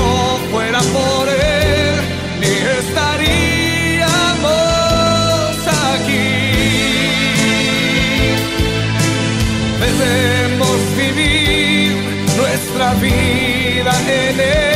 no fuera por él, ni estaríamos aquí. Debemos vivir nuestra vida en él.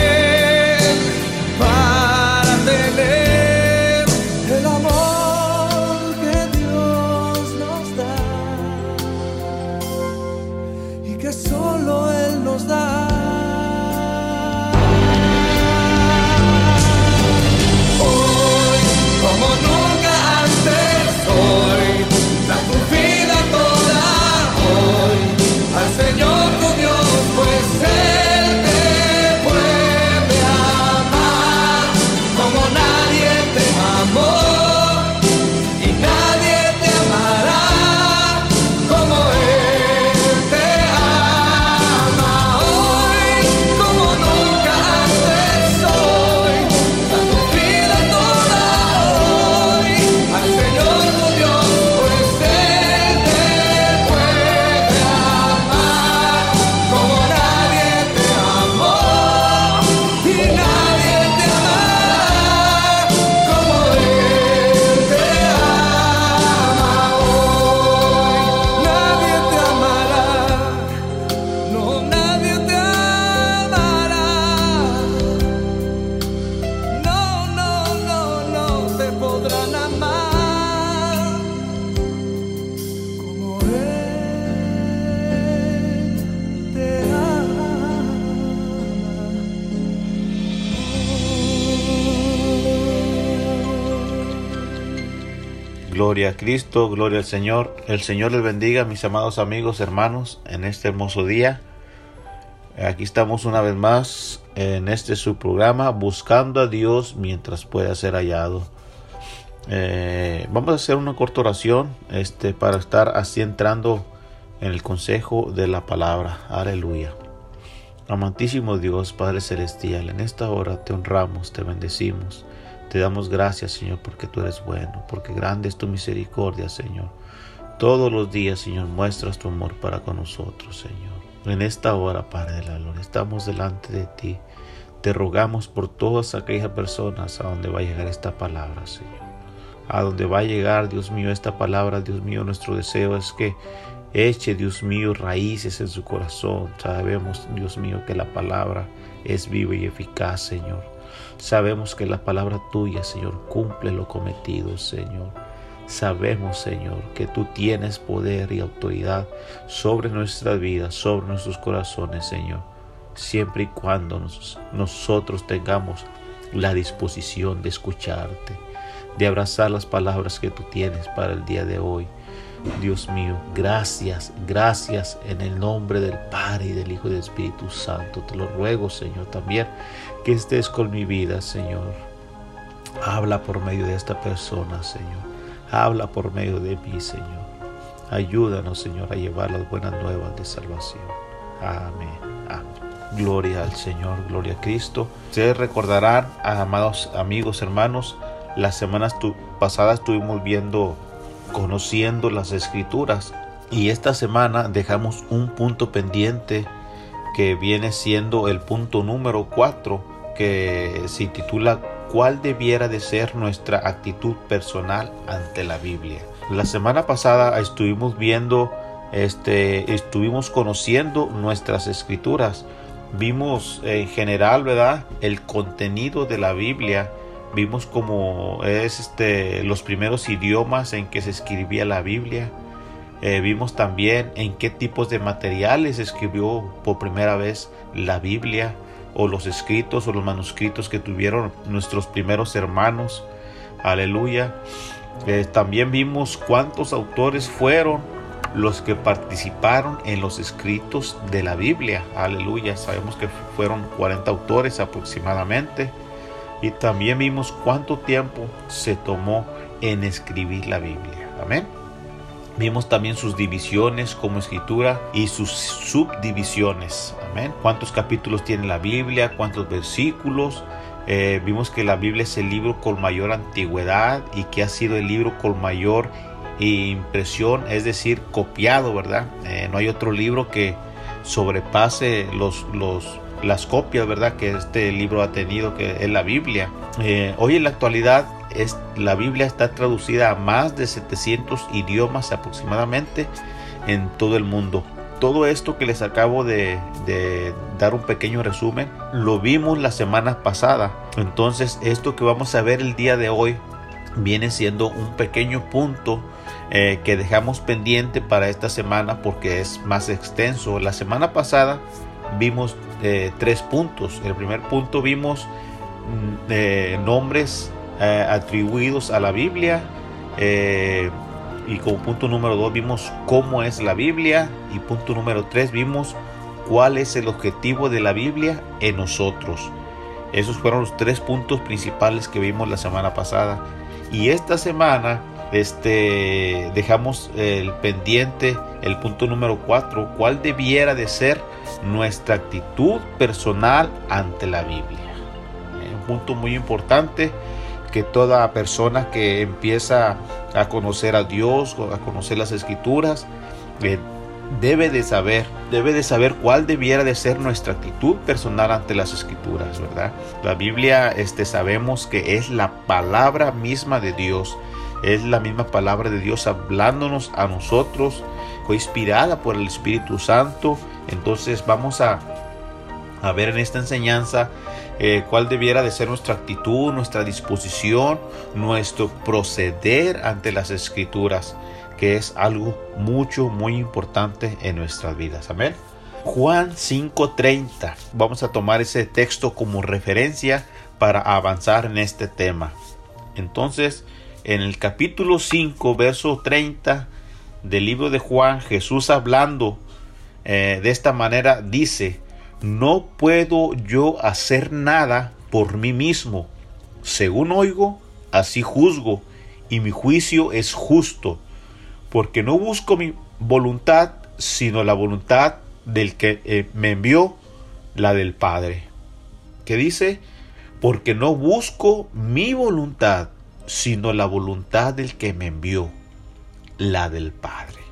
Gloria a Cristo, gloria al Señor. El Señor les bendiga, mis amados amigos, hermanos, en este hermoso día. Aquí estamos una vez más en este su programa, buscando a Dios mientras pueda ser hallado. Eh, vamos a hacer una corta oración este, para estar así entrando en el consejo de la palabra. Aleluya. Amantísimo Dios, Padre Celestial, en esta hora te honramos, te bendecimos. Te damos gracias, Señor, porque tú eres bueno, porque grande es tu misericordia, Señor. Todos los días, Señor, muestras tu amor para con nosotros, Señor. En esta hora, Padre de la Gloria, estamos delante de ti. Te rogamos por todas aquellas personas a donde va a llegar esta palabra, Señor. A donde va a llegar, Dios mío, esta palabra, Dios mío, nuestro deseo es que eche, Dios mío, raíces en su corazón. Sabemos, Dios mío, que la palabra es viva y eficaz, Señor. Sabemos que la palabra tuya, Señor, cumple lo cometido, Señor. Sabemos, Señor, que tú tienes poder y autoridad sobre nuestras vidas, sobre nuestros corazones, Señor, siempre y cuando nosotros tengamos la disposición de escucharte, de abrazar las palabras que tú tienes para el día de hoy. Dios mío, gracias, gracias en el nombre del Padre y del Hijo y del Espíritu Santo. Te lo ruego, Señor, también que estés con mi vida, Señor. Habla por medio de esta persona, Señor. Habla por medio de mí, Señor. Ayúdanos, Señor, a llevar las buenas nuevas de salvación. Amén. Gloria al Señor, gloria a Cristo. Ustedes recordarán, amados amigos, hermanos, las semanas pasadas estuvimos viendo, conociendo las escrituras. Y esta semana dejamos un punto pendiente que viene siendo el punto número 4, que se titula ¿Cuál debiera de ser nuestra actitud personal ante la Biblia? La semana pasada estuvimos viendo, este, estuvimos conociendo nuestras escrituras vimos en general, ¿verdad? El contenido de la Biblia. Vimos como es este, los primeros idiomas en que se escribía la Biblia. Eh, vimos también en qué tipos de materiales escribió por primera vez la Biblia o los escritos o los manuscritos que tuvieron nuestros primeros hermanos. Aleluya. Eh, también vimos cuántos autores fueron los que participaron en los escritos de la Biblia. Aleluya, sabemos que fueron 40 autores aproximadamente. Y también vimos cuánto tiempo se tomó en escribir la Biblia. Amén. Vimos también sus divisiones como escritura y sus subdivisiones. Amén. Cuántos capítulos tiene la Biblia, cuántos versículos. Eh, vimos que la Biblia es el libro con mayor antigüedad y que ha sido el libro con mayor impresión, es decir, copiado, ¿verdad? Eh, no hay otro libro que sobrepase los, los, las copias, ¿verdad? Que este libro ha tenido, que es la Biblia. Eh, hoy en la actualidad es, la Biblia está traducida a más de 700 idiomas aproximadamente en todo el mundo. Todo esto que les acabo de, dar un pequeño resumen, lo vimos la semana pasada. Entonces, esto que vamos a ver el día de hoy viene siendo un pequeño punto eh, que dejamos pendiente para esta semana porque es más extenso. La semana pasada vimos eh, tres puntos. El primer punto vimos mm, eh, nombres atribuidos a la Biblia. y como punto número dos vimos cómo es la Biblia. Y punto número tres vimos cuál es el objetivo de la Biblia en nosotros. Esos fueron los tres puntos principales que vimos la semana pasada. Y esta semana este, dejamos el pendiente, el punto número 4, cuál debiera de ser nuestra actitud personal ante la Biblia. Eh, un punto muy importante que toda persona que empieza a conocer a Dios, a conocer las escrituras, eh, debe de saber, debe de saber cuál debiera de ser nuestra actitud personal ante las escrituras, ¿verdad? La Biblia, este, sabemos que es la palabra misma de Dios es la misma palabra de Dios hablándonos a nosotros, inspirada por el Espíritu Santo. Entonces vamos a, ver en esta enseñanza eh, cuál debiera de ser nuestra actitud, nuestra disposición, nuestro proceder ante las escrituras, que es algo mucho, muy importante en nuestras vidas. Amén. Juan 5:30. Vamos a tomar ese texto como referencia para avanzar en este tema. Entonces, en el capítulo 5, verso 30 del libro de Juan, Jesús hablando eh, de esta manera dice, no puedo yo hacer nada por mí mismo. Según oigo, así juzgo, y mi juicio es justo, porque no busco mi voluntad, sino la voluntad del que eh, me envió, la del Padre. Que dice, porque no busco mi voluntad, sino la voluntad del que me envió, la del Padre.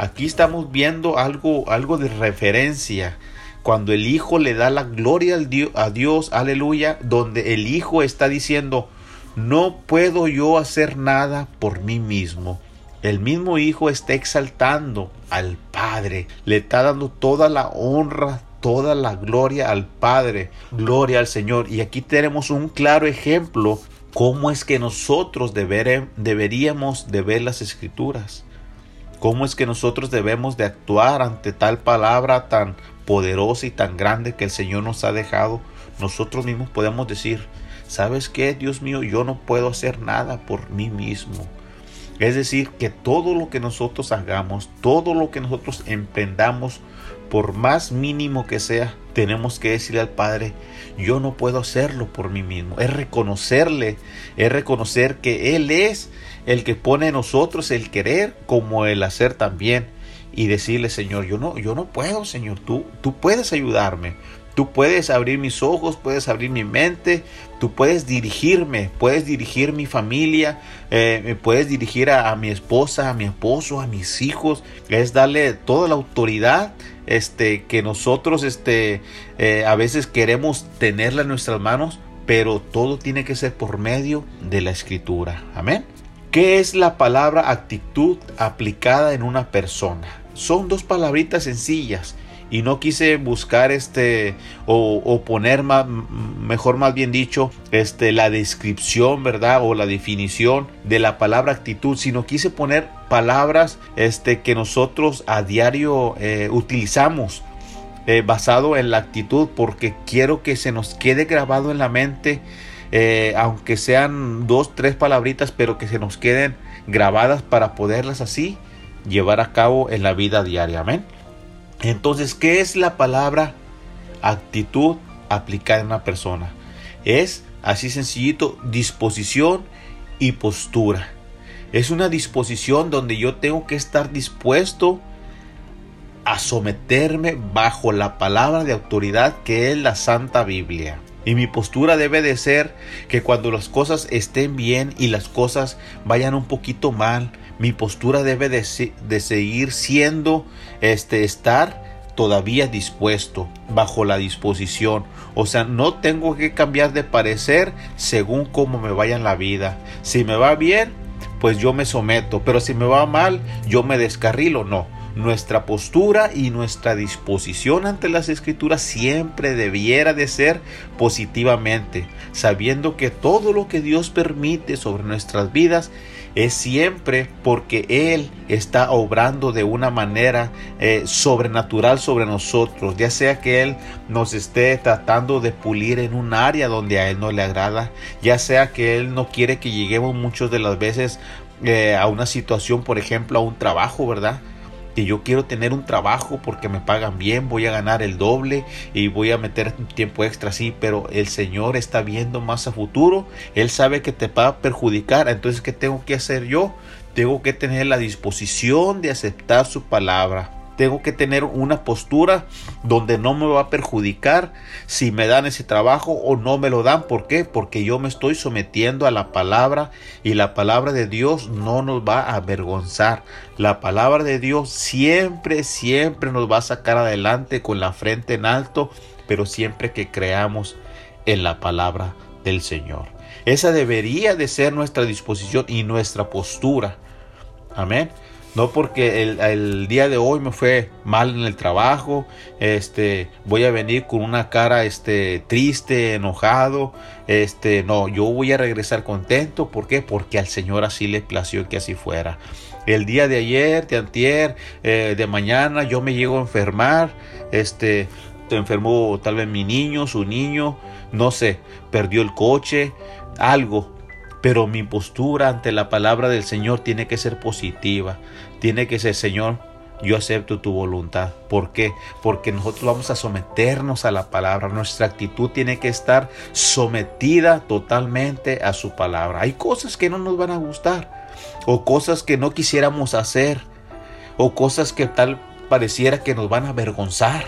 Aquí estamos viendo algo, algo de referencia cuando el Hijo le da la gloria a Dios, aleluya, donde el Hijo está diciendo, no puedo yo hacer nada por mí mismo. El mismo Hijo está exaltando al Padre, le está dando toda la honra, toda la gloria al Padre, gloria al Señor. Y aquí tenemos un claro ejemplo ¿Cómo es que nosotros deberíamos de ver las escrituras? ¿Cómo es que nosotros debemos de actuar ante tal palabra tan poderosa y tan grande que el Señor nos ha dejado? Nosotros mismos podemos decir, ¿sabes qué, Dios mío? Yo no puedo hacer nada por mí mismo. Es decir, que todo lo que nosotros hagamos, todo lo que nosotros emprendamos, por más mínimo que sea, tenemos que decirle al Padre, yo no puedo hacerlo por mí mismo. Es reconocerle, es reconocer que Él es el que pone en nosotros el querer como el hacer también. Y decirle, Señor, yo no, yo no puedo, Señor, tú, tú puedes ayudarme. Tú puedes abrir mis ojos, puedes abrir mi mente, tú puedes dirigirme, puedes dirigir mi familia, eh, puedes dirigir a, mi esposa, a mi esposo, a mis hijos. Es darle toda la autoridad este, que nosotros este, eh, a veces queremos tenerla en nuestras manos, pero todo tiene que ser por medio de la escritura. Amén. ¿Qué es la palabra actitud aplicada en una persona? Son dos palabritas sencillas y no quise buscar este o, poner más, mejor más bien dicho este la descripción verdad o la definición de la palabra actitud sino quise poner palabras este que nosotros a diario eh, utilizamos eh, basado en la actitud porque quiero que se nos quede grabado en la mente eh, aunque sean dos, tres palabritas, pero que se nos queden grabadas para poderlas así llevar a cabo en la vida diaria. Amén. Entonces, ¿qué es la palabra actitud aplicada en una persona? Es así sencillito, disposición y postura. Es una disposición donde yo tengo que estar dispuesto a someterme bajo la palabra de autoridad que es la Santa Biblia. Y mi postura debe de ser que cuando las cosas estén bien y las cosas vayan un poquito mal, mi postura debe de, seguir siendo, este, estar todavía dispuesto, bajo la disposición. O sea, no tengo que cambiar de parecer según cómo me vaya en la vida. Si me va bien, pues yo me someto, pero si me va mal, yo me descarrilo, no nuestra postura y nuestra disposición ante las escrituras siempre debiera de ser positivamente, sabiendo que todo lo que Dios permite sobre nuestras vidas es siempre porque Él está obrando de una manera eh, sobrenatural sobre nosotros, ya sea que Él nos esté tratando de pulir en un área donde a Él no le agrada, ya sea que Él no quiere que lleguemos muchas de las veces eh, a una situación, por ejemplo, a un trabajo, ¿verdad? Yo quiero tener un trabajo porque me pagan bien, voy a ganar el doble y voy a meter tiempo extra, sí, pero el Señor está viendo más a futuro, Él sabe que te va a perjudicar, entonces ¿qué tengo que hacer yo? Tengo que tener la disposición de aceptar su palabra tengo que tener una postura donde no me va a perjudicar si me dan ese trabajo o no me lo dan. ¿Por qué? Porque yo me estoy sometiendo a la palabra y la palabra de Dios no nos va a avergonzar. La palabra de Dios siempre, siempre nos va a sacar adelante con la frente en alto, pero siempre que creamos en la palabra del Señor. Esa debería de ser nuestra disposición y nuestra postura. Amén. No porque el, día de hoy me fue mal en el trabajo, este, voy a venir con una cara este, triste, enojado, este, no, yo voy a regresar contento, ¿por qué? Porque al Señor así le plació que así fuera. El día de ayer, de antier, eh, de mañana, yo me llego a enfermar, este, enfermó tal vez mi niño, su niño, no sé, perdió el coche, algo, pero mi postura ante la palabra del Señor tiene que ser positiva. Tiene que ser, Señor, yo acepto tu voluntad. ¿Por qué? Porque nosotros vamos a someternos a la palabra. Nuestra actitud tiene que estar sometida totalmente a su palabra. Hay cosas que no nos van a gustar o cosas que no quisiéramos hacer o cosas que tal pareciera que nos van a avergonzar.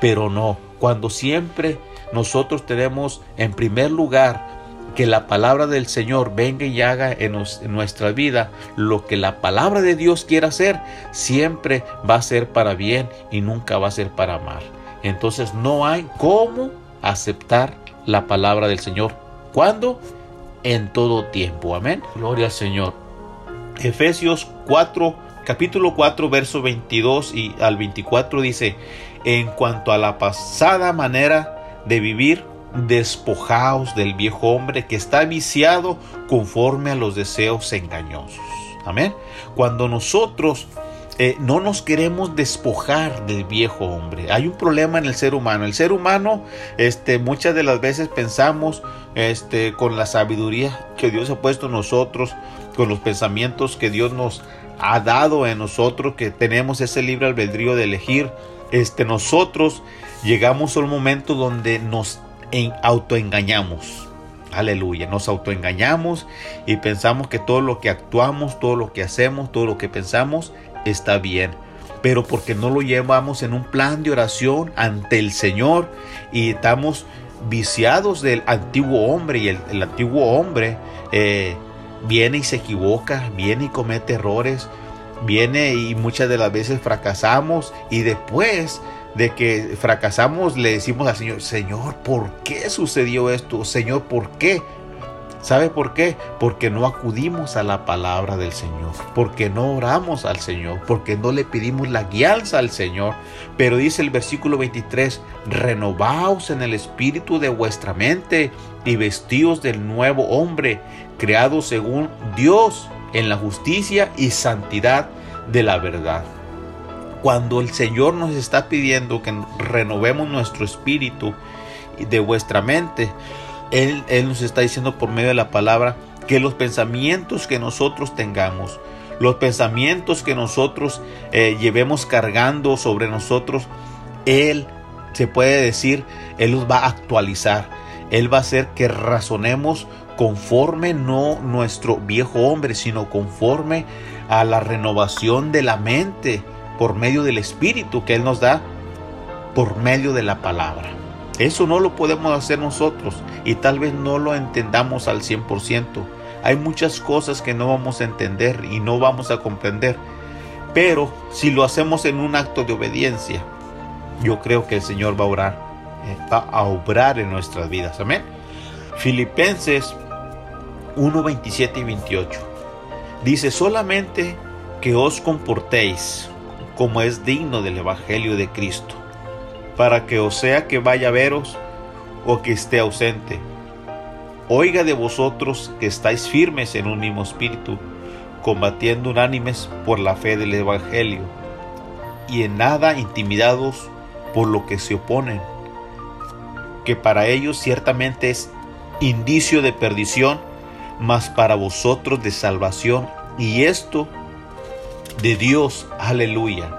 Pero no, cuando siempre nosotros tenemos en primer lugar que la palabra del Señor venga y haga en, nuestra vida lo que la palabra de Dios quiera hacer, siempre va a ser para bien y nunca va a ser para mal. Entonces no hay cómo aceptar la palabra del Señor. ¿Cuándo? En todo tiempo. Amén. Gloria al Señor. Efesios 4, capítulo 4, verso 22 y al 24 dice, en cuanto a la pasada manera de vivir, despojaos del viejo hombre que está viciado conforme a los deseos engañosos. Amén. Cuando nosotros eh, no nos queremos despojar del viejo hombre. Hay un problema en el ser humano. El ser humano, este, muchas de las veces pensamos, este, con la sabiduría que Dios ha puesto en nosotros, con los pensamientos que Dios nos ha dado en nosotros, que tenemos ese libre albedrío de elegir, este, nosotros llegamos a un momento donde nos en autoengañamos. Aleluya, nos autoengañamos y pensamos que todo lo que actuamos, todo lo que hacemos, todo lo que pensamos está bien. pero porque no lo llevamos en un plan de oración ante el Señor y estamos viciados del antiguo hombre y el, antiguo hombre eh, viene y se equivoca, viene y comete errores, viene y muchas de las veces fracasamos y después de que fracasamos le decimos al Señor, Señor, ¿por qué sucedió esto? Señor, ¿por qué? ¿Sabe por qué? Porque no acudimos a la palabra del Señor, porque no oramos al Señor, porque no le pedimos la guianza al Señor. Pero dice el versículo 23, renovaos en el espíritu de vuestra mente y vestíos del nuevo hombre, creado según Dios en la justicia y santidad de la verdad. Cuando el Señor nos está pidiendo que renovemos nuestro espíritu de vuestra mente, él, nos está diciendo por medio de la palabra que los pensamientos que nosotros tengamos, los pensamientos que nosotros eh, llevemos cargando sobre nosotros, Él se puede decir, Él los va a actualizar. Él va a hacer que razonemos conforme no nuestro viejo hombre, sino conforme a la renovación de la mente por medio del Espíritu que Él nos da por medio de la palabra. Eso no lo podemos hacer nosotros y tal vez no lo entendamos al 100%. Hay muchas cosas que no vamos a entender y no vamos a comprender. Pero si lo hacemos en un acto de obediencia, yo creo que el Señor va a orar, eh, va a obrar en nuestras vidas. Amén. Filipenses 1, 27 y 28. Dice solamente que os comportéis como es digno del Evangelio de Cristo para que o sea que vaya a veros o que esté ausente. Oiga de vosotros que estáis firmes en un mismo espíritu, combatiendo unánimes por la fe del Evangelio, y en nada intimidados por lo que se oponen, que para ellos ciertamente es indicio de perdición, mas para vosotros de salvación, y esto de Dios, aleluya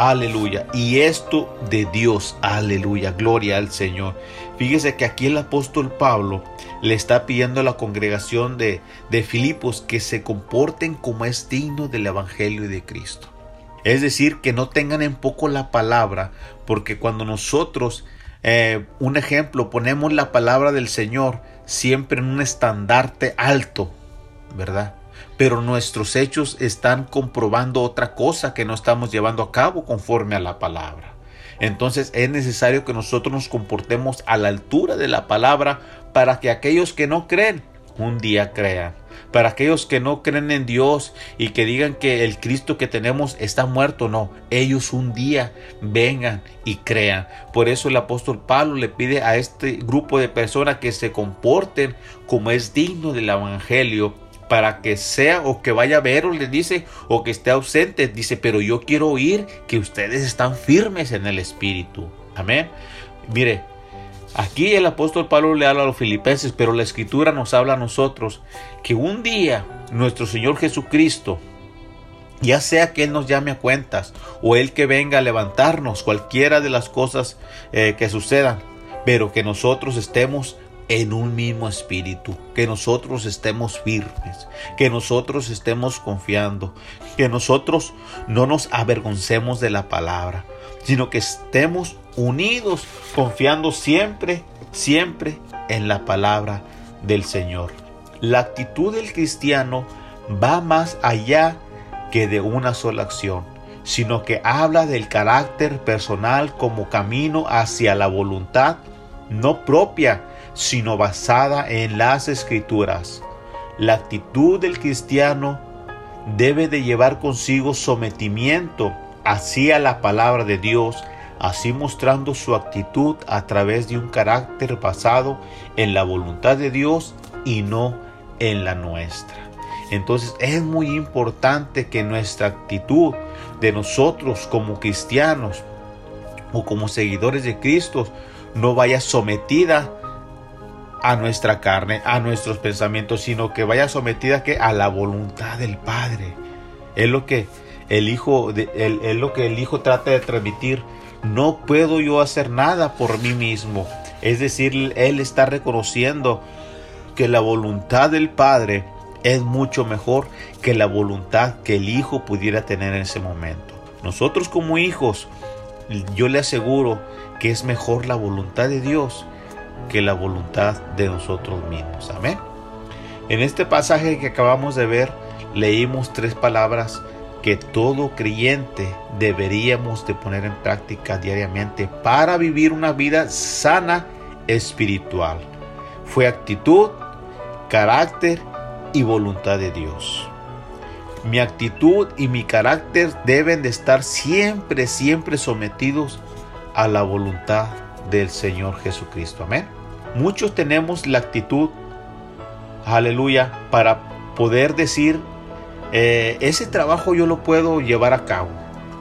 Aleluya. Y esto de Dios. Aleluya. Gloria al Señor. Fíjese que aquí el apóstol Pablo le está pidiendo a la congregación de, de Filipos que se comporten como es digno del Evangelio de Cristo. Es decir, que no tengan en poco la palabra, porque cuando nosotros, eh, un ejemplo, ponemos la palabra del Señor siempre en un estandarte alto, ¿verdad? Pero nuestros hechos están comprobando otra cosa que no estamos llevando a cabo conforme a la palabra. Entonces es necesario que nosotros nos comportemos a la altura de la palabra para que aquellos que no creen un día crean. Para aquellos que no creen en Dios y que digan que el Cristo que tenemos está muerto, no, ellos un día vengan y crean. Por eso el apóstol Pablo le pide a este grupo de personas que se comporten como es digno del Evangelio para que sea o que vaya a ver o le dice o que esté ausente. Dice, pero yo quiero oír que ustedes están firmes en el Espíritu. Amén. Mire, aquí el apóstol Pablo le habla a los filipenses, pero la escritura nos habla a nosotros que un día nuestro Señor Jesucristo, ya sea que Él nos llame a cuentas o Él que venga a levantarnos, cualquiera de las cosas eh, que sucedan, pero que nosotros estemos en un mismo espíritu, que nosotros estemos firmes, que nosotros estemos confiando, que nosotros no nos avergoncemos de la palabra, sino que estemos unidos, confiando siempre, siempre en la palabra del Señor. La actitud del cristiano va más allá que de una sola acción, sino que habla del carácter personal como camino hacia la voluntad no propia, sino basada en las escrituras. La actitud del cristiano debe de llevar consigo sometimiento hacia la palabra de Dios, así mostrando su actitud a través de un carácter basado en la voluntad de Dios y no en la nuestra. Entonces es muy importante que nuestra actitud de nosotros como cristianos o como seguidores de Cristo no vaya sometida a nuestra carne, a nuestros pensamientos, sino que vaya sometida que a la voluntad del Padre. Es lo que el hijo, es lo que el hijo trata de transmitir. No puedo yo hacer nada por mí mismo. Es decir, él está reconociendo que la voluntad del Padre es mucho mejor que la voluntad que el hijo pudiera tener en ese momento. nosotros como hijos, yo le aseguro que es mejor la voluntad de Dios que la voluntad de nosotros mismos. Amén. En este pasaje que acabamos de ver, leímos tres palabras que todo creyente deberíamos de poner en práctica diariamente para vivir una vida sana espiritual. Fue actitud, carácter y voluntad de Dios. Mi actitud y mi carácter deben de estar siempre, siempre sometidos a la voluntad del Señor Jesucristo. Amén. Muchos tenemos la actitud, aleluya, para poder decir, eh, ese trabajo yo lo puedo llevar a cabo.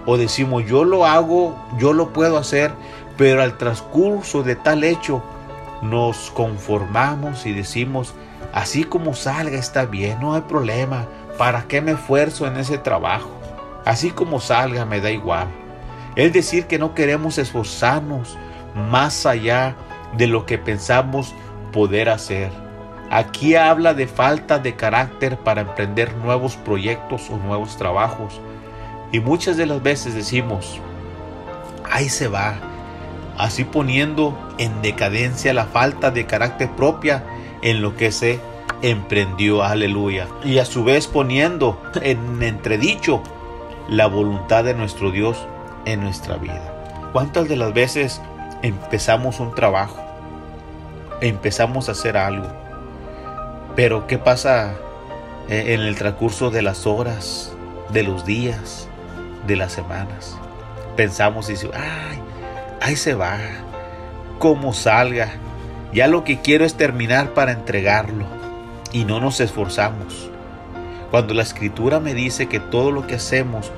O decimos, yo lo hago, yo lo puedo hacer, pero al transcurso de tal hecho nos conformamos y decimos, así como salga está bien, no hay problema, ¿para qué me esfuerzo en ese trabajo? Así como salga me da igual. Es decir, que no queremos esforzarnos más allá de lo que pensamos poder hacer. Aquí habla de falta de carácter para emprender nuevos proyectos o nuevos trabajos. Y muchas de las veces decimos, ahí se va, así poniendo en decadencia la falta de carácter propia en lo que se emprendió, aleluya. Y a su vez poniendo en entredicho la voluntad de nuestro Dios en nuestra vida. ¿Cuántas de las veces empezamos un trabajo? Empezamos a hacer algo. Pero ¿qué pasa eh, en el transcurso de las horas, de los días, de las semanas? Pensamos y decimos, ay, ahí se va, como salga. Ya lo que quiero es terminar para entregarlo y no nos esforzamos. Cuando la escritura me dice que todo lo que hacemos,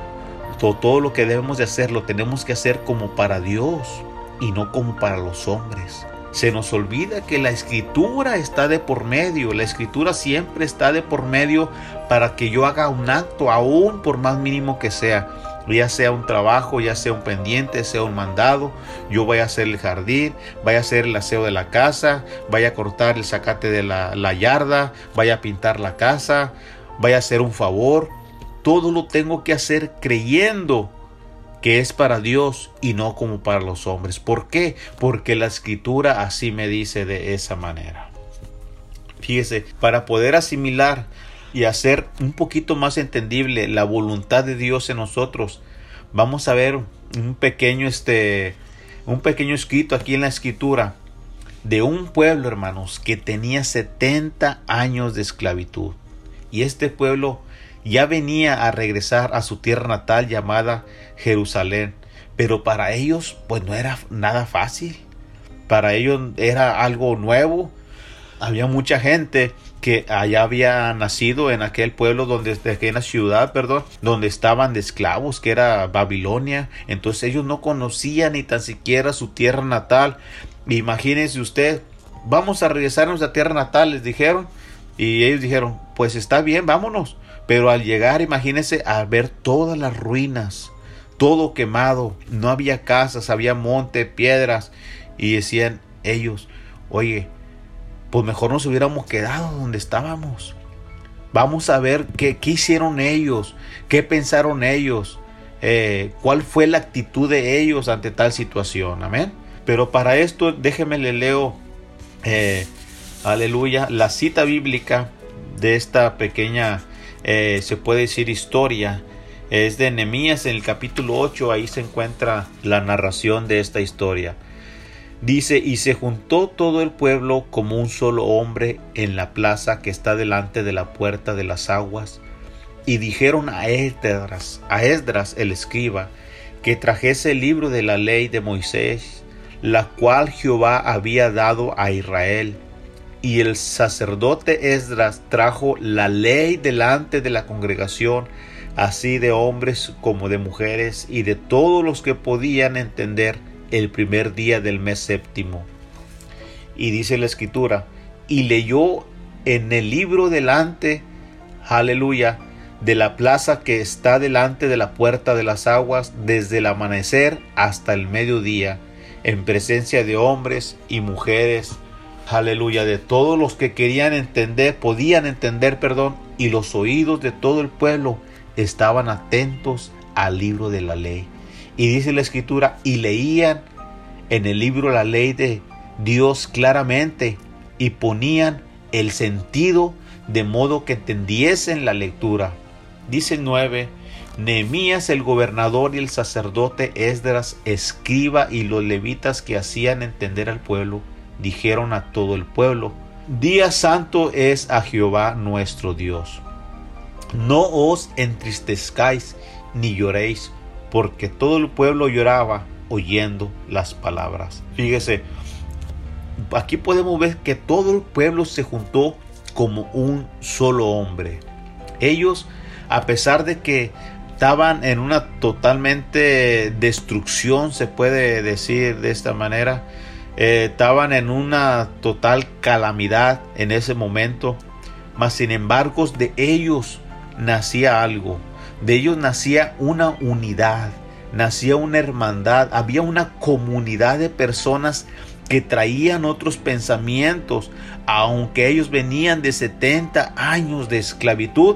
todo, todo lo que debemos de hacer, lo tenemos que hacer como para Dios y no como para los hombres. Se nos olvida que la escritura está de por medio, la escritura siempre está de por medio para que yo haga un acto, aún por más mínimo que sea ya sea un trabajo, ya sea un pendiente, sea un mandado, yo voy a hacer el jardín, vaya a hacer el aseo de la casa, vaya a cortar el zacate de la, la yarda, vaya a pintar la casa, vaya a hacer un favor. Todo lo tengo que hacer creyendo que es para Dios y no como para los hombres. ¿Por qué? Porque la escritura así me dice de esa manera. Fíjese, para poder asimilar y hacer un poquito más entendible la voluntad de Dios en nosotros, vamos a ver un pequeño este un pequeño escrito aquí en la escritura de un pueblo, hermanos, que tenía 70 años de esclavitud. Y este pueblo ya venía a regresar a su tierra natal llamada Jerusalén. Pero para ellos, pues no era nada fácil. Para ellos era algo nuevo. Había mucha gente que allá había nacido en aquel pueblo donde en la ciudad, perdón, donde estaban de esclavos, que era Babilonia. Entonces ellos no conocían ni tan siquiera su tierra natal. Imagínense usted, vamos a regresar a nuestra tierra natal, les dijeron. Y ellos dijeron, pues está bien, vámonos. Pero al llegar, imagínense, a ver todas las ruinas, todo quemado, no había casas, había monte, piedras. Y decían ellos, oye, pues mejor nos hubiéramos quedado donde estábamos. Vamos a ver qué, qué hicieron ellos, qué pensaron ellos, eh, cuál fue la actitud de ellos ante tal situación. Amén. Pero para esto déjeme le leo, eh, aleluya, la cita bíblica de esta pequeña, eh, se puede decir historia. Es de Nehemías en el capítulo 8, ahí se encuentra la narración de esta historia. Dice, y se juntó todo el pueblo como un solo hombre en la plaza que está delante de la puerta de las aguas, y dijeron a Esdras, a Esdras el escriba, que trajese el libro de la ley de Moisés, la cual Jehová había dado a Israel. Y el sacerdote Esdras trajo la ley delante de la congregación, así de hombres como de mujeres, y de todos los que podían entender el primer día del mes séptimo. Y dice la escritura, y leyó en el libro delante, aleluya, de la plaza que está delante de la puerta de las aguas, desde el amanecer hasta el mediodía, en presencia de hombres y mujeres, aleluya, de todos los que querían entender, podían entender, perdón, y los oídos de todo el pueblo estaban atentos al libro de la ley. Y dice la escritura, y leían en el libro la ley de Dios claramente y ponían el sentido de modo que entendiesen la lectura. Dice 9, Nehemías el gobernador y el sacerdote Esdras, escriba y los levitas que hacían entender al pueblo, dijeron a todo el pueblo, Día santo es a Jehová nuestro Dios. No os entristezcáis ni lloréis, porque todo el pueblo lloraba oyendo las palabras. Fíjese, aquí podemos ver que todo el pueblo se juntó como un solo hombre. Ellos, a pesar de que estaban en una totalmente destrucción, se puede decir de esta manera, eh, estaban en una total calamidad en ese momento, mas sin embargo de ellos nacía algo, de ellos nacía una unidad, nacía una hermandad, había una comunidad de personas que traían otros pensamientos, aunque ellos venían de 70 años de esclavitud,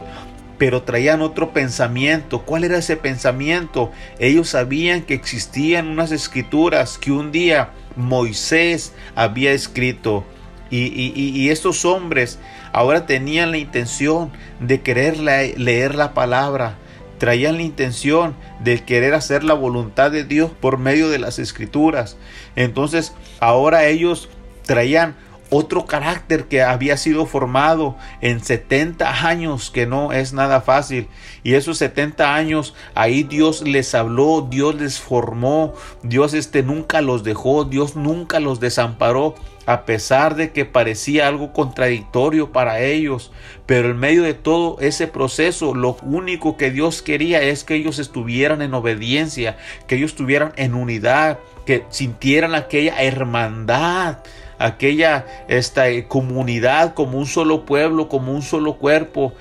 pero traían otro pensamiento. ¿Cuál era ese pensamiento? Ellos sabían que existían unas escrituras que un día Moisés había escrito. Y, estos hombres ahora tenían la intención de querer leer la palabra, traían la intención de querer hacer la voluntad de Dios por medio de las escrituras. Entonces ahora ellos traían otro carácter que había sido formado en 70 años, que no es nada fácil. Y esos 70 años, ahí Dios les habló, Dios les formó, Dios este nunca los dejó, Dios nunca los desamparó, a pesar de que parecía algo contradictorio para ellos. Pero en medio de todo ese proceso, lo único que Dios quería es que ellos estuvieran en obediencia, que ellos estuvieran en unidad, que sintieran aquella hermandad aquella esta eh, comunidad como un solo pueblo, como un solo cuerpo.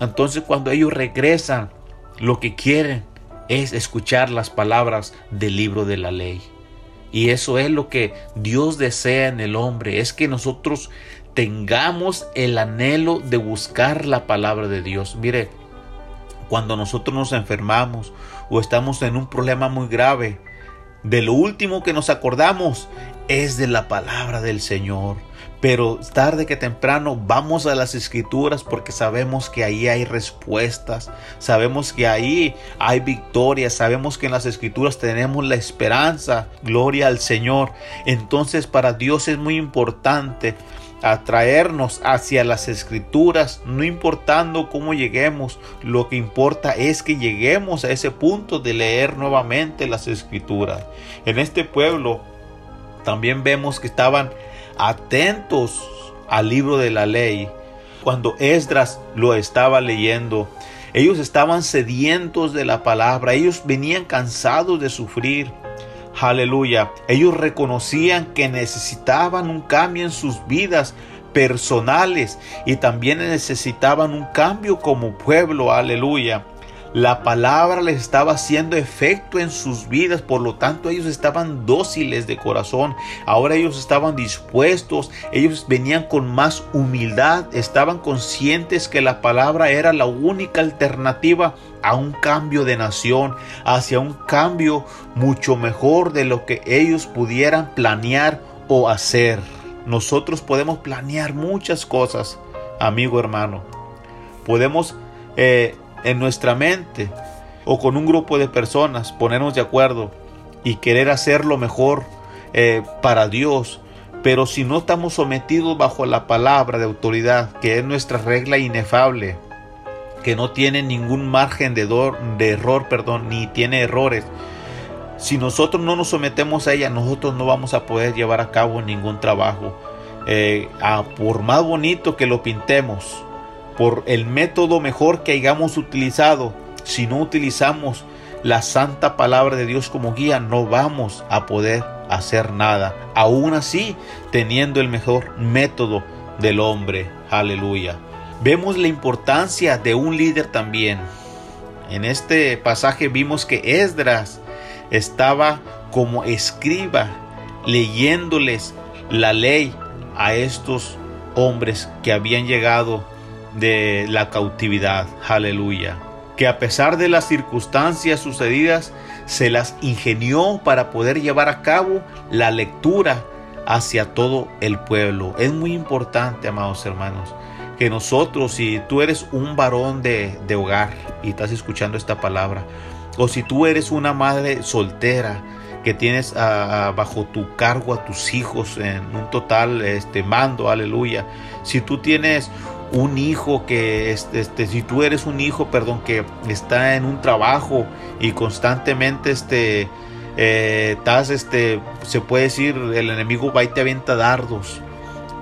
Entonces cuando ellos regresan, lo que quieren es escuchar las palabras del libro de la ley. Y eso es lo que Dios desea en el hombre, es que nosotros tengamos el anhelo de buscar la palabra de Dios. Mire, cuando nosotros nos enfermamos o estamos en un problema muy grave, de lo último que nos acordamos es de la palabra del Señor. Pero tarde que temprano vamos a las escrituras porque sabemos que ahí hay respuestas, sabemos que ahí hay victoria, sabemos que en las escrituras tenemos la esperanza, gloria al Señor. Entonces para Dios es muy importante atraernos hacia las escrituras, no importando cómo lleguemos, lo que importa es que lleguemos a ese punto de leer nuevamente las escrituras. En este pueblo también vemos que estaban atentos al libro de la ley. Cuando Esdras lo estaba leyendo, ellos estaban sedientos de la palabra, ellos venían cansados de sufrir Aleluya. Ellos reconocían que necesitaban un cambio en sus vidas personales y también necesitaban un cambio como pueblo. Aleluya. La palabra les estaba haciendo efecto en sus vidas, por lo tanto ellos estaban dóciles de corazón. Ahora ellos estaban dispuestos, ellos venían con más humildad, estaban conscientes que la palabra era la única alternativa a un cambio de nación, hacia un cambio mucho mejor de lo que ellos pudieran planear o hacer. Nosotros podemos planear muchas cosas, amigo hermano. Podemos eh, en nuestra mente o con un grupo de personas ponernos de acuerdo y querer hacer lo mejor eh, para Dios. Pero si no estamos sometidos bajo la palabra de autoridad, que es nuestra regla inefable, que no tiene ningún margen de, de error, perdón, ni tiene errores, si nosotros no nos sometemos a ella, nosotros no vamos a poder llevar a cabo ningún trabajo. Eh, por más bonito que lo pintemos, por el método mejor que hayamos utilizado, si no utilizamos la santa palabra de Dios como guía, no vamos a poder hacer nada. Aún así, teniendo el mejor método del hombre. Aleluya. Vemos la importancia de un líder también. En este pasaje vimos que Esdras estaba como escriba leyéndoles la ley a estos hombres que habían llegado de la cautividad. Aleluya. que a pesar de las circunstancias sucedidas, se las ingenió para poder llevar a cabo la lectura hacia todo el pueblo. Es muy importante, amados hermanos, que nosotros, si tú eres un varón de, hogar y estás escuchando esta palabra, o si tú eres una madre soltera, que tienes bajo tu cargo a tus hijos en un total este, mando, aleluya. Si tú tienes un hijo que, este, este, si tú eres un hijo, perdón, que está en un trabajo y constantemente, este, eh, estás, este, se puede decir, el enemigo va y te avienta dardos,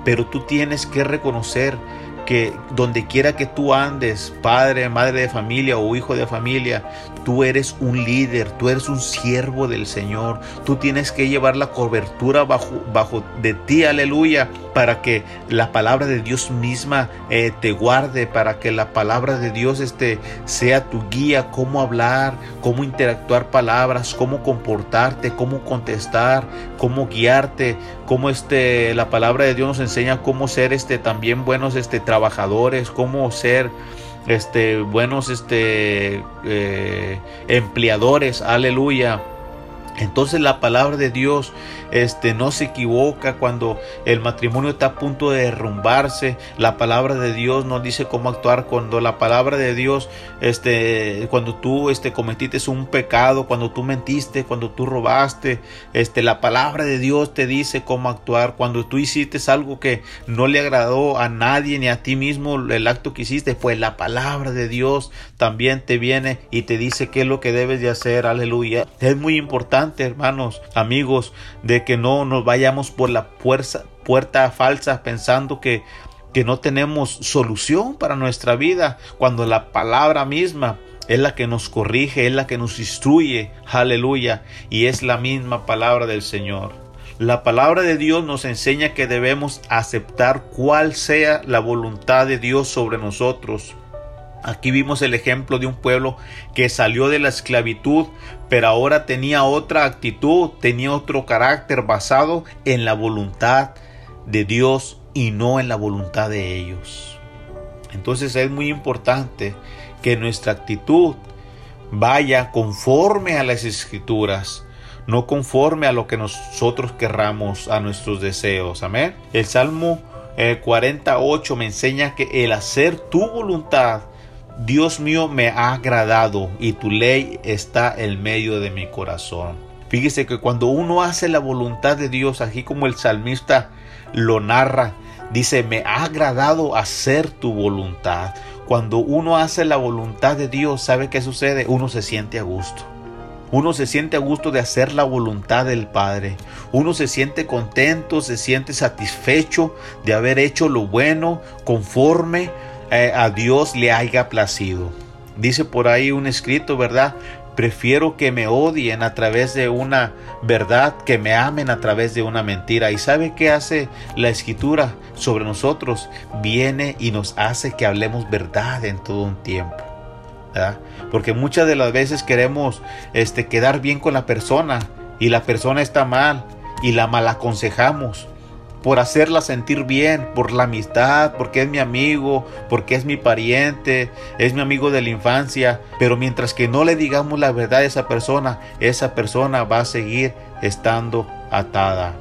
pero tú tienes que reconocer que donde quiera que tú andes, padre, madre de familia o hijo de familia, tú eres un líder, tú eres un siervo del Señor. Tú tienes que llevar la cobertura bajo, bajo de ti, aleluya, para que la palabra de Dios misma eh, te guarde, para que la palabra de Dios este, sea tu guía, cómo hablar, cómo interactuar palabras, cómo comportarte, cómo contestar, cómo guiarte, cómo este, la palabra de Dios nos enseña cómo ser este, también buenos este, trabajadores, cómo ser este, buenos este, eh, empleadores, aleluya. Entonces la palabra de Dios este, no se equivoca cuando el matrimonio está a punto de derrumbarse. La palabra de Dios nos dice cómo actuar cuando la palabra de Dios, este, cuando tú este, cometiste un pecado, cuando tú mentiste, cuando tú robaste, este, la palabra de Dios te dice cómo actuar. Cuando tú hiciste algo que no le agradó a nadie ni a ti mismo, el acto que hiciste, pues la palabra de Dios también te viene y te dice qué es lo que debes de hacer. Aleluya. Es muy importante, hermanos, amigos, de que no nos vayamos por la puerta, falsa pensando que, que no tenemos solución para nuestra vida, cuando la palabra misma es la que nos corrige, es la que nos instruye, aleluya, y es la misma palabra del Señor. La palabra de Dios nos enseña que debemos aceptar cuál sea la voluntad de Dios sobre nosotros. Aquí vimos el ejemplo de un pueblo que salió de la esclavitud, pero ahora tenía otra actitud, tenía otro carácter basado en la voluntad de Dios y no en la voluntad de ellos. Entonces es muy importante que nuestra actitud vaya conforme a las escrituras, no conforme a lo que nosotros querramos, a nuestros deseos. Amén. El Salmo 48 eh, me enseña que el hacer tu voluntad Dios mío me ha agradado y tu ley está en medio de mi corazón. Fíjese que cuando uno hace la voluntad de Dios, así como el salmista lo narra, dice, me ha agradado hacer tu voluntad. Cuando uno hace la voluntad de Dios, ¿sabe qué sucede? Uno se siente a gusto. Uno se siente a gusto de hacer la voluntad del Padre. Uno se siente contento, se siente satisfecho de haber hecho lo bueno conforme a Dios le haya placido. Dice por ahí un escrito, ¿verdad? Prefiero que me odien a través de una verdad que me amen a través de una mentira. ¿Y sabe qué hace la escritura sobre nosotros? Viene y nos hace que hablemos verdad en todo un tiempo. ¿verdad? Porque muchas de las veces queremos este, quedar bien con la persona y la persona está mal y la mal aconsejamos por hacerla sentir bien, por la amistad, porque es mi amigo, porque es mi pariente, es mi amigo de la infancia. Pero mientras que no le digamos la verdad a esa persona, esa persona va a seguir estando atada.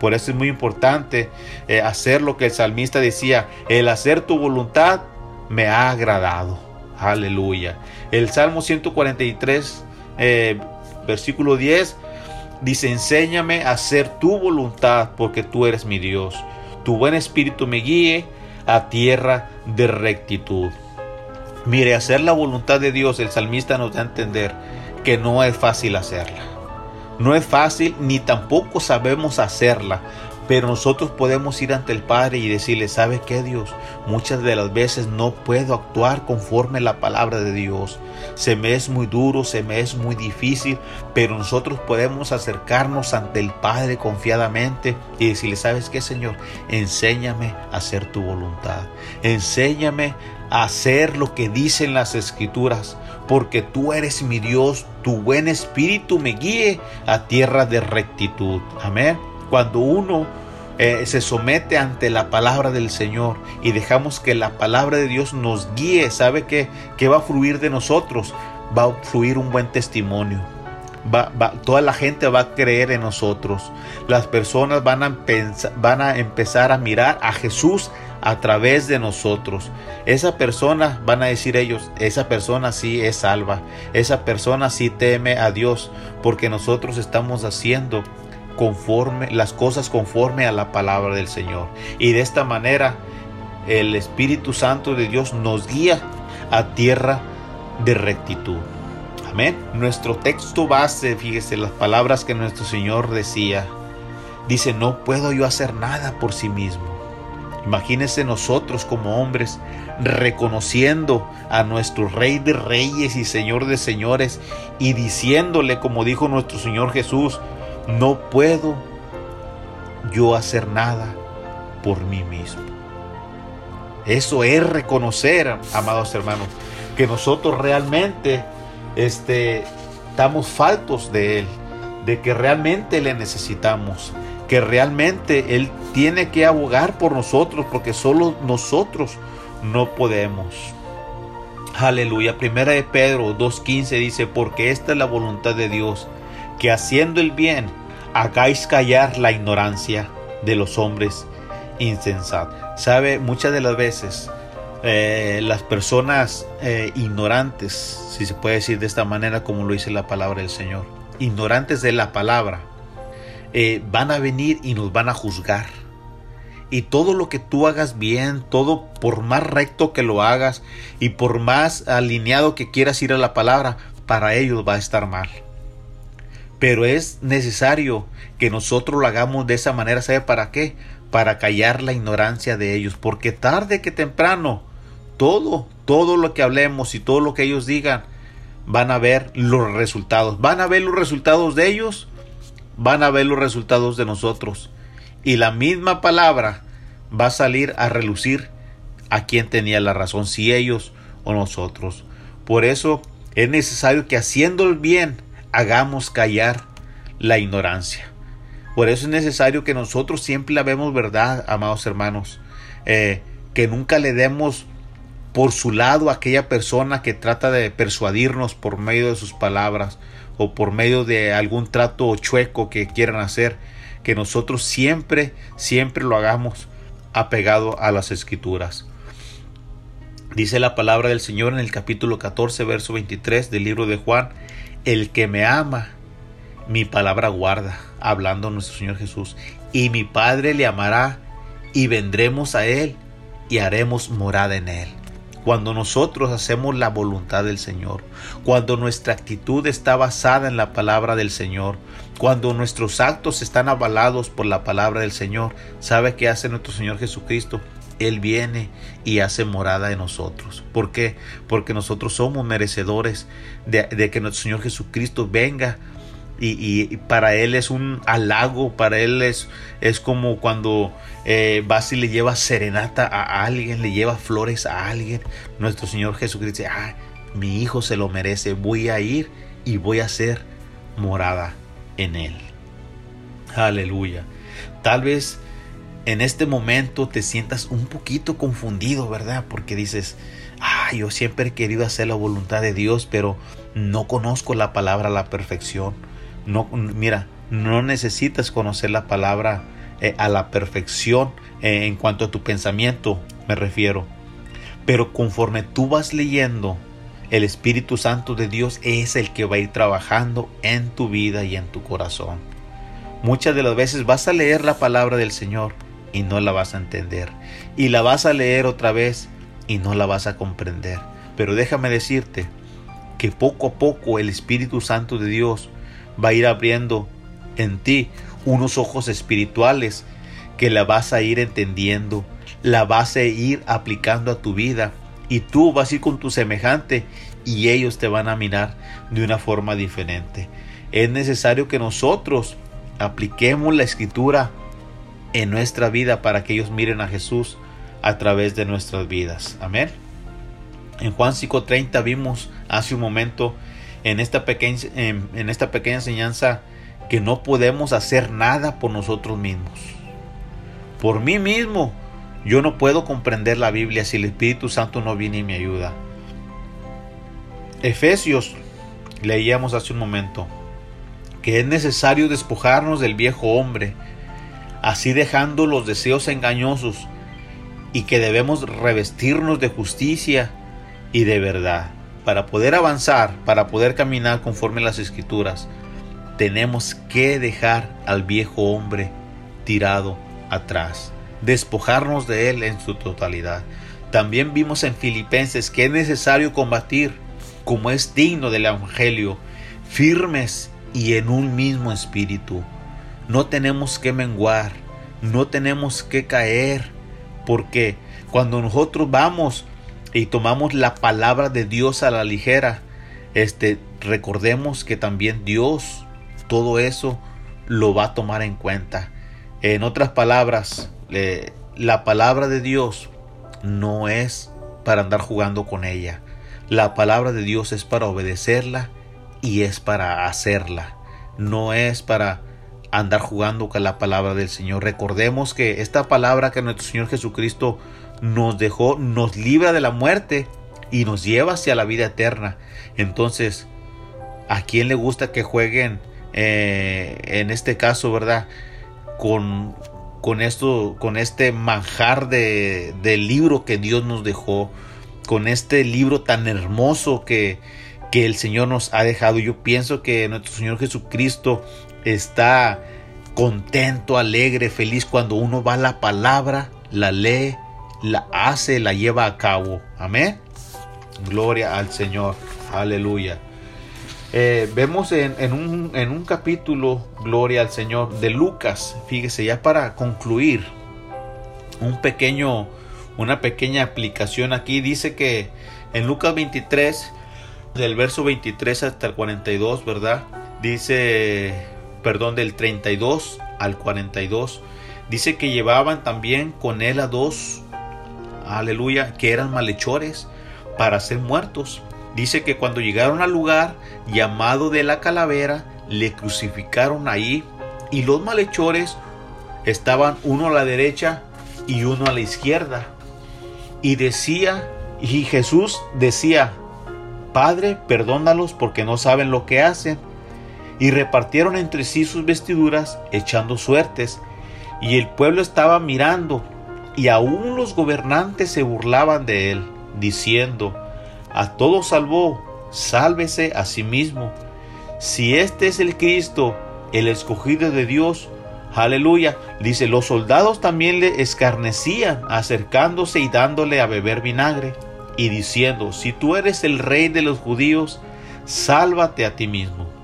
Por eso es muy importante eh, hacer lo que el salmista decía, el hacer tu voluntad me ha agradado. Aleluya. El Salmo 143, eh, versículo 10 Dice, enséñame a hacer tu voluntad porque tú eres mi Dios. Tu buen espíritu me guíe a tierra de rectitud. Mire, hacer la voluntad de Dios, el salmista nos da a entender que no es fácil hacerla. No es fácil ni tampoco sabemos hacerla, pero nosotros podemos ir ante el Padre y decirle, ¿sabe qué Dios? Muchas de las veces no puedo actuar conforme la palabra de Dios. Se me es muy duro, se me es muy difícil, pero nosotros podemos acercarnos ante el Padre confiadamente y decirle, ¿sabes qué Señor? Enséñame a hacer tu voluntad. Enséñame a hacer lo que dicen las escrituras, porque tú eres mi Dios, tu buen espíritu me guíe a tierra de rectitud. Amén. Cuando uno eh, se somete ante la palabra del Señor y dejamos que la palabra de Dios nos guíe, sabe que, que va a fluir de nosotros, va a fluir un buen testimonio. Va, toda la gente va a creer en nosotros. Las personas van a, van a empezar a mirar a Jesús a través de nosotros. Esa persona, van a decir ellos, esa persona sí es salva, esa persona sí teme a Dios, porque nosotros estamos haciendo conforme las cosas conforme a la palabra del Señor. Y de esta manera el Espíritu Santo de Dios nos guía a tierra de rectitud. Amén. Nuestro texto base, fíjese las palabras que nuestro Señor decía. Dice, no puedo yo hacer nada por sí mismo. Imagínense nosotros como hombres reconociendo a nuestro Rey de Reyes y Señor de Señores y diciéndole, como dijo nuestro Señor Jesús, no puedo yo hacer nada por mí mismo. Eso es reconocer, amados hermanos, que nosotros realmente este, estamos faltos de Él, de que realmente le necesitamos, que realmente Él tiene que abogar por nosotros, porque solo nosotros no podemos. Aleluya. Primera de Pedro 2.15 dice, porque esta es la voluntad de Dios que haciendo el bien hagáis callar la ignorancia de los hombres insensatos. Sabe, muchas de las veces eh, las personas eh, ignorantes, si se puede decir de esta manera como lo dice la palabra del Señor, ignorantes de la palabra, eh, van a venir y nos van a juzgar. Y todo lo que tú hagas bien, todo por más recto que lo hagas y por más alineado que quieras ir a la palabra, para ellos va a estar mal. Pero es necesario que nosotros lo hagamos de esa manera. ¿Sabe para qué? Para callar la ignorancia de ellos. Porque tarde que temprano, todo, todo lo que hablemos y todo lo que ellos digan, van a ver los resultados. Van a ver los resultados de ellos, van a ver los resultados de nosotros. Y la misma palabra va a salir a relucir a quien tenía la razón, si ellos o nosotros. Por eso es necesario que haciendo el bien, hagamos callar la ignorancia. Por eso es necesario que nosotros siempre la vemos verdad, amados hermanos. Eh, que nunca le demos por su lado a aquella persona que trata de persuadirnos por medio de sus palabras o por medio de algún trato chueco que quieran hacer. Que nosotros siempre, siempre lo hagamos apegado a las escrituras. Dice la palabra del Señor en el capítulo 14, verso 23 del libro de Juan el que me ama, mi palabra guarda, hablando nuestro Señor Jesús, y mi Padre le amará, y vendremos a Él, y haremos morada en Él. Cuando nosotros hacemos la voluntad del Señor, cuando nuestra actitud está basada en la palabra del Señor, cuando nuestros actos están avalados por la palabra del Señor, ¿sabe qué hace nuestro Señor Jesucristo? Él viene y hace morada en nosotros. ¿Por qué? Porque nosotros somos merecedores de, que nuestro Señor Jesucristo venga. Y, para Él es un halago, para Él es, es como cuando eh, vas y le llevas serenata a alguien, le llevas flores a alguien. Nuestro Señor Jesucristo dice, ah, mi hijo se lo merece, voy a ir y voy a hacer morada en Él. Aleluya. Tal vez en este momento te sientas un poquito confundido, ¿verdad? Porque dices, ah, yo siempre he querido hacer la voluntad de Dios, pero no conozco la palabra a la perfección. No, mira, no necesitas conocer la palabra eh, a la perfección eh, en cuanto a tu pensamiento, me refiero. Pero conforme tú vas leyendo, el Espíritu Santo de Dios es el que va a ir trabajando en tu vida y en tu corazón. Muchas de las veces vas a leer la palabra del Señor y no la vas a entender. Y la vas a leer otra vez y no la vas a comprender. Pero déjame decirte que poco a poco el Espíritu Santo de Dios va a ir abriendo en ti unos ojos espirituales que la vas a ir entendiendo, la vas a ir aplicando a tu vida y tú vas a ir con tu semejante y ellos te van a mirar de una forma diferente. Es necesario que nosotros apliquemos la escritura en nuestra vida para que ellos miren a Jesús a través de nuestras vidas. Amén. En Juan 5:30 vimos hace un momento en esta, pequeña, en, esta pequeña enseñanza que no podemos hacer nada por nosotros mismos. Por mí mismo, yo no puedo comprender la Biblia si el Espíritu Santo no viene y me ayuda. Efesios, leíamos hace un momento, que es necesario despojarnos del viejo hombre, así dejando los deseos engañosos, y que debemos revestirnos de justicia y de verdad. Para poder avanzar, para poder caminar conforme las escrituras, tenemos que dejar al viejo hombre tirado atrás, despojarnos de él en su totalidad. También vimos en Filipenses que es necesario combatir, como es digno del Evangelio, firmes y en un mismo espíritu. No tenemos que menguar, no tenemos que caer, porque cuando nosotros vamos y tomamos la palabra de Dios a la ligera, este, recordemos que también Dios todo eso lo va a tomar en cuenta. En otras palabras, la palabra de Dios no es para andar jugando con ella. La palabra de Dios es para obedecerla y es para hacerla. No es para andar jugando con la palabra del Señor. Recordemos que esta palabra que nuestro Señor Jesucristo nos dejó nos libra de la muerte y nos lleva hacia la vida eterna. Entonces, ¿a quién le gusta que jueguen eh, en este caso, verdad? Con, con esto, con este manjar de, del libro que Dios nos dejó, con este libro tan hermoso que, que el Señor nos ha dejado. Yo pienso que nuestro Señor Jesucristo está contento, alegre, feliz cuando uno va a la palabra, la lee, la hace, la lleva a cabo. Amén. Gloria al Señor. Aleluya. Eh, vemos en, un, en, un, capítulo, Gloria al Señor, de Lucas, fíjese, ya para concluir, un pequeño, una pequeña aplicación aquí, dice que en Lucas 23, del verso 23 hasta el 42, ¿verdad? Dice, perdón, del 32 al 42, dice que llevaban también con él a dos, aleluya, que eran malhechores para ser muertos. Dice que cuando llegaron al lugar llamado de la calavera, le crucificaron ahí y los malhechores estaban uno a la derecha y uno a la izquierda. Y decía, y Jesús decía, Padre, perdónalos porque no saben lo que hacen. Y repartieron entre sí sus vestiduras, echando suertes. Y el pueblo estaba mirando, y aún los gobernantes se burlaban de él, diciendo, a todos salvó, sálvese a sí mismo. Si este es el Cristo, el escogido de Dios, aleluya. Dice, los soldados también le escarnecían, acercándose y dándole a beber vinagre, y diciendo, si tú eres el rey de los judíos, sálvate a ti mismo.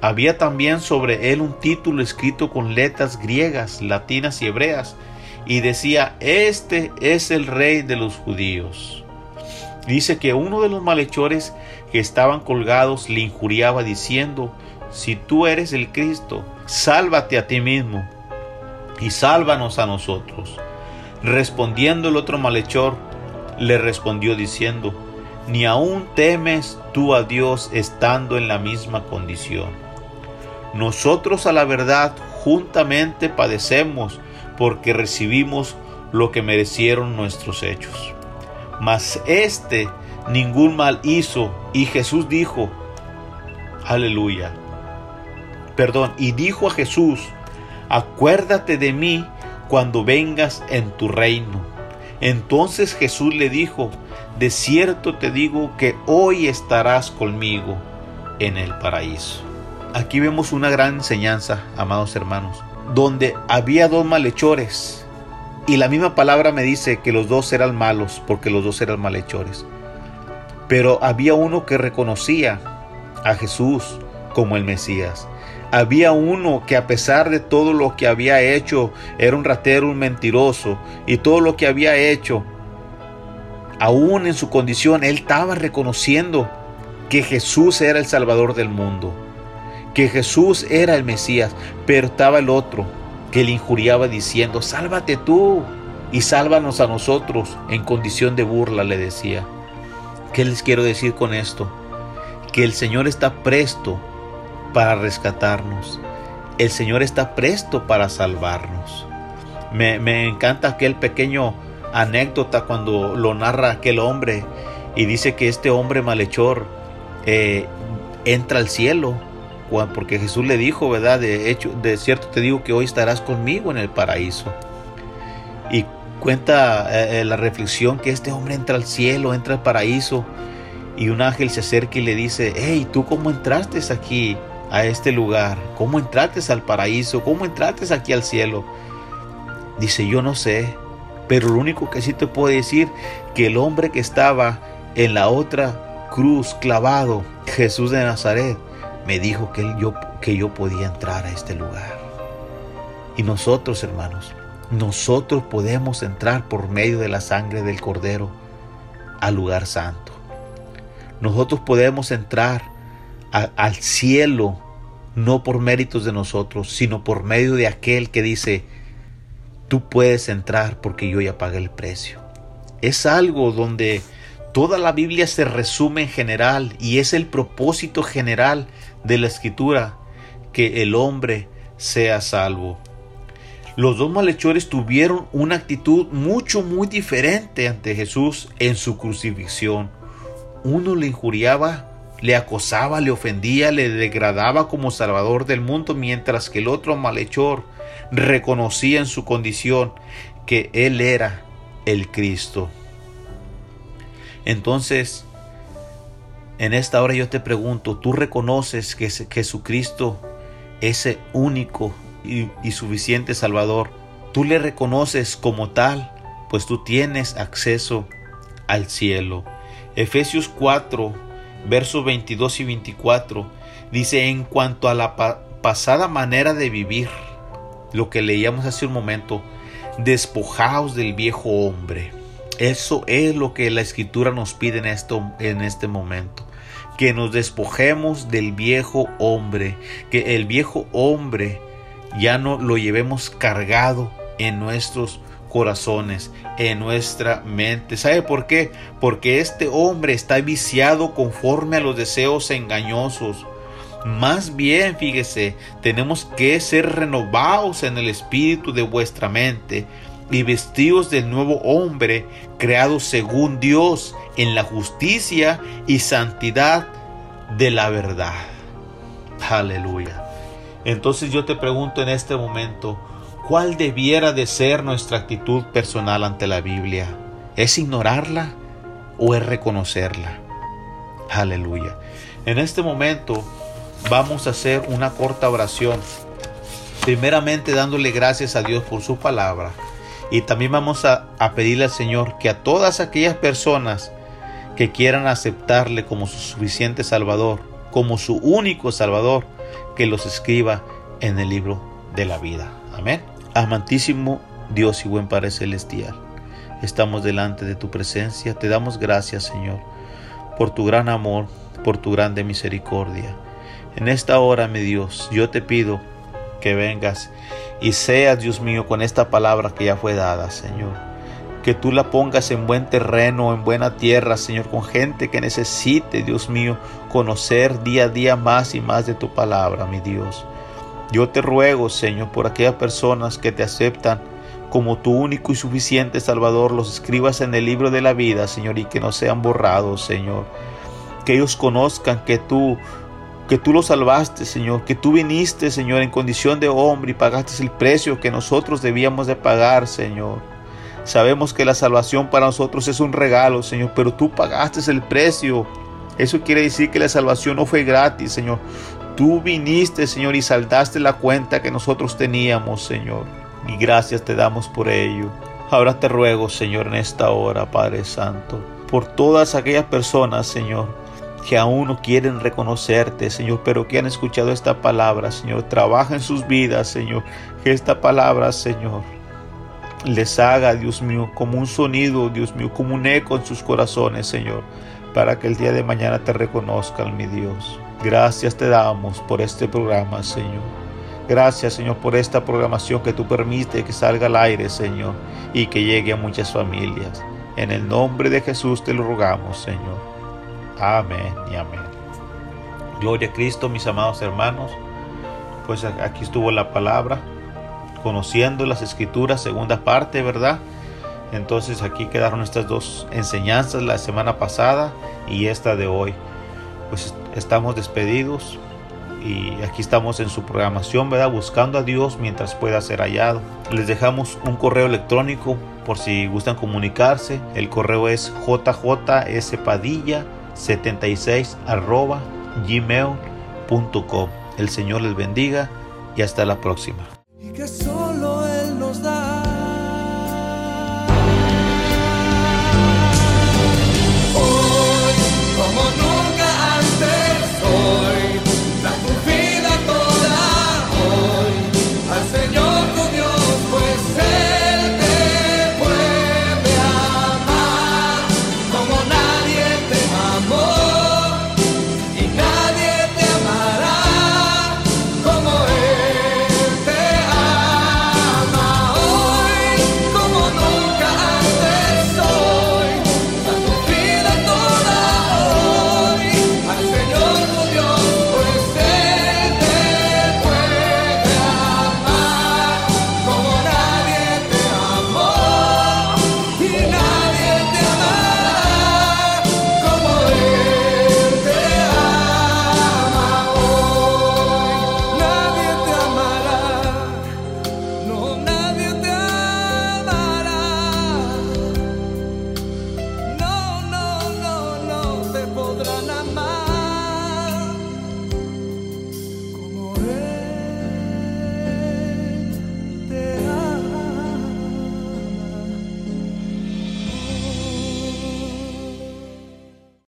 Había también sobre él un título escrito con letras griegas, latinas y hebreas, y decía, este es el rey de los judíos. Dice que uno de los malhechores que estaban colgados le injuriaba diciendo, si tú eres el Cristo, sálvate a ti mismo y sálvanos a nosotros. Respondiendo el otro malhechor, le respondió diciendo, ni aún temes tú a Dios estando en la misma condición. Nosotros a la verdad juntamente padecemos porque recibimos lo que merecieron nuestros hechos. Mas este ningún mal hizo. Y Jesús dijo, aleluya. Perdón, y dijo a Jesús, acuérdate de mí cuando vengas en tu reino. Entonces Jesús le dijo, de cierto te digo que hoy estarás conmigo en el paraíso. Aquí vemos una gran enseñanza, amados hermanos, donde había dos malhechores y la misma palabra me dice que los dos eran malos porque los dos eran malhechores. Pero había uno que reconocía a Jesús como el Mesías. Había uno que a pesar de todo lo que había hecho, era un ratero, un mentiroso, y todo lo que había hecho, aún en su condición, él estaba reconociendo que Jesús era el Salvador del mundo, que Jesús era el Mesías, pero estaba el otro, que le injuriaba diciendo, sálvate tú y sálvanos a nosotros en condición de burla, le decía. ¿Qué les quiero decir con esto? Que el Señor está presto para rescatarnos. El Señor está presto para salvarnos. Me, me encanta aquel pequeño anécdota cuando lo narra aquel hombre y dice que este hombre malhechor eh, entra al cielo porque Jesús le dijo, ¿verdad? De hecho, de cierto te digo que hoy estarás conmigo en el paraíso. Y cuenta eh, eh, la reflexión que este hombre entra al cielo, entra al paraíso y un ángel se acerca y le dice, hey, ¿tú cómo entraste aquí a este lugar? ¿Cómo entraste al paraíso? ¿Cómo entraste aquí al cielo? Dice, yo no sé, pero lo único que sí te puedo decir, que el hombre que estaba en la otra cruz clavado, Jesús de Nazaret, me dijo que, yo, que yo podía entrar a este lugar. Y nosotros, hermanos, nosotros podemos entrar por medio de la sangre del Cordero al lugar santo. Nosotros podemos entrar al cielo no por méritos de nosotros, sino por medio de aquel que dice, tú puedes entrar porque yo ya pagué el precio. Es algo donde toda la Biblia se resume en general y es el propósito general de la escritura que el hombre sea salvo. Los dos malhechores tuvieron una actitud mucho, muy diferente ante Jesús en su crucifixión. Uno le injuriaba, le acosaba, le ofendía, le degradaba como salvador del mundo, mientras que el otro malhechor reconocía en su condición que Él era el Cristo. Entonces, en esta hora yo te pregunto, ¿tú reconoces que Jesucristo es el único y, y suficiente Salvador? ¿Tú le reconoces como tal? Pues tú tienes acceso al cielo. Efesios 4, versos 22 y 24 dice, en cuanto a la pasada manera de vivir, lo que leíamos hace un momento, despojaos del viejo hombre. Eso es lo que la escritura nos pide en, esto, en este momento. Que nos despojemos del viejo hombre. Que el viejo hombre ya no lo llevemos cargado en nuestros corazones, en nuestra mente. ¿Sabe por qué? Porque este hombre está viciado conforme a los deseos engañosos más bien, fíjese, tenemos que ser renovados en el espíritu de vuestra mente y vestidos del nuevo hombre, creado según Dios en la justicia y santidad de la verdad. Aleluya. Entonces yo te pregunto en este momento, ¿cuál debiera de ser nuestra actitud personal ante la Biblia? ¿Es ignorarla o es reconocerla? Aleluya. En este momento vamos a hacer una corta oración. Primeramente dándole gracias a Dios por su palabra. Y también vamos a, pedirle al Señor que a todas aquellas personas que quieran aceptarle como su suficiente Salvador, como su único Salvador, que los escriba en el libro de la vida. Amén. Amantísimo Dios y buen Padre Celestial, estamos delante de tu presencia. Te damos gracias, Señor, por tu gran amor, por tu grande misericordia. En esta hora, mi Dios, yo te pido que vengas y seas, Dios mío, con esta palabra que ya fue dada, Señor. Que tú la pongas en buen terreno, en buena tierra, Señor, con gente que necesite, Dios mío, conocer día a día más y más de tu palabra, mi Dios. Yo te ruego, Señor, por aquellas personas que te aceptan como tu único y suficiente Salvador, los escribas en el libro de la vida, Señor, y que no sean borrados, Señor. Que ellos conozcan que tú que tú lo salvaste, Señor, que tú viniste, Señor, en condición de hombre y pagaste el precio que nosotros debíamos de pagar, Señor. Sabemos que la salvación para nosotros es un regalo, Señor, pero tú pagaste el precio. Eso quiere decir que la salvación no fue gratis, Señor. Tú viniste, Señor, y saldaste la cuenta que nosotros teníamos, Señor. Y gracias te damos por ello. Ahora te ruego, Señor, en esta hora, Padre Santo, por todas aquellas personas, Señor, que aún no quieren reconocerte, Señor, pero que han escuchado esta palabra, Señor. Trabaja en sus vidas, Señor. Que esta palabra, Señor, les haga, Dios mío, como un sonido, Dios mío, como un eco en sus corazones, Señor, para que el día de mañana te reconozcan, mi Dios. Gracias te damos por este programa, Señor. Gracias, Señor, por esta programación que tú permites que salga al aire, Señor, y que llegue a muchas familias. En el nombre de Jesús te lo rogamos, Señor. Amén y amén. Gloria a Cristo, mis amados hermanos. Pues aquí estuvo la palabra. conociendo las escrituras, segunda parte, ¿verdad? Entonces aquí quedaron estas dos enseñanzas, la semana pasada y esta de hoy. Pues estamos despedidos y aquí estamos en su programación, ¿verdad? Buscando a Dios mientras pueda ser hallado. Les dejamos un correo electrónico por si gustan comunicarse. El correo es jjspadilla76 gmail.com. El Señor les bendiga y hasta la próxima.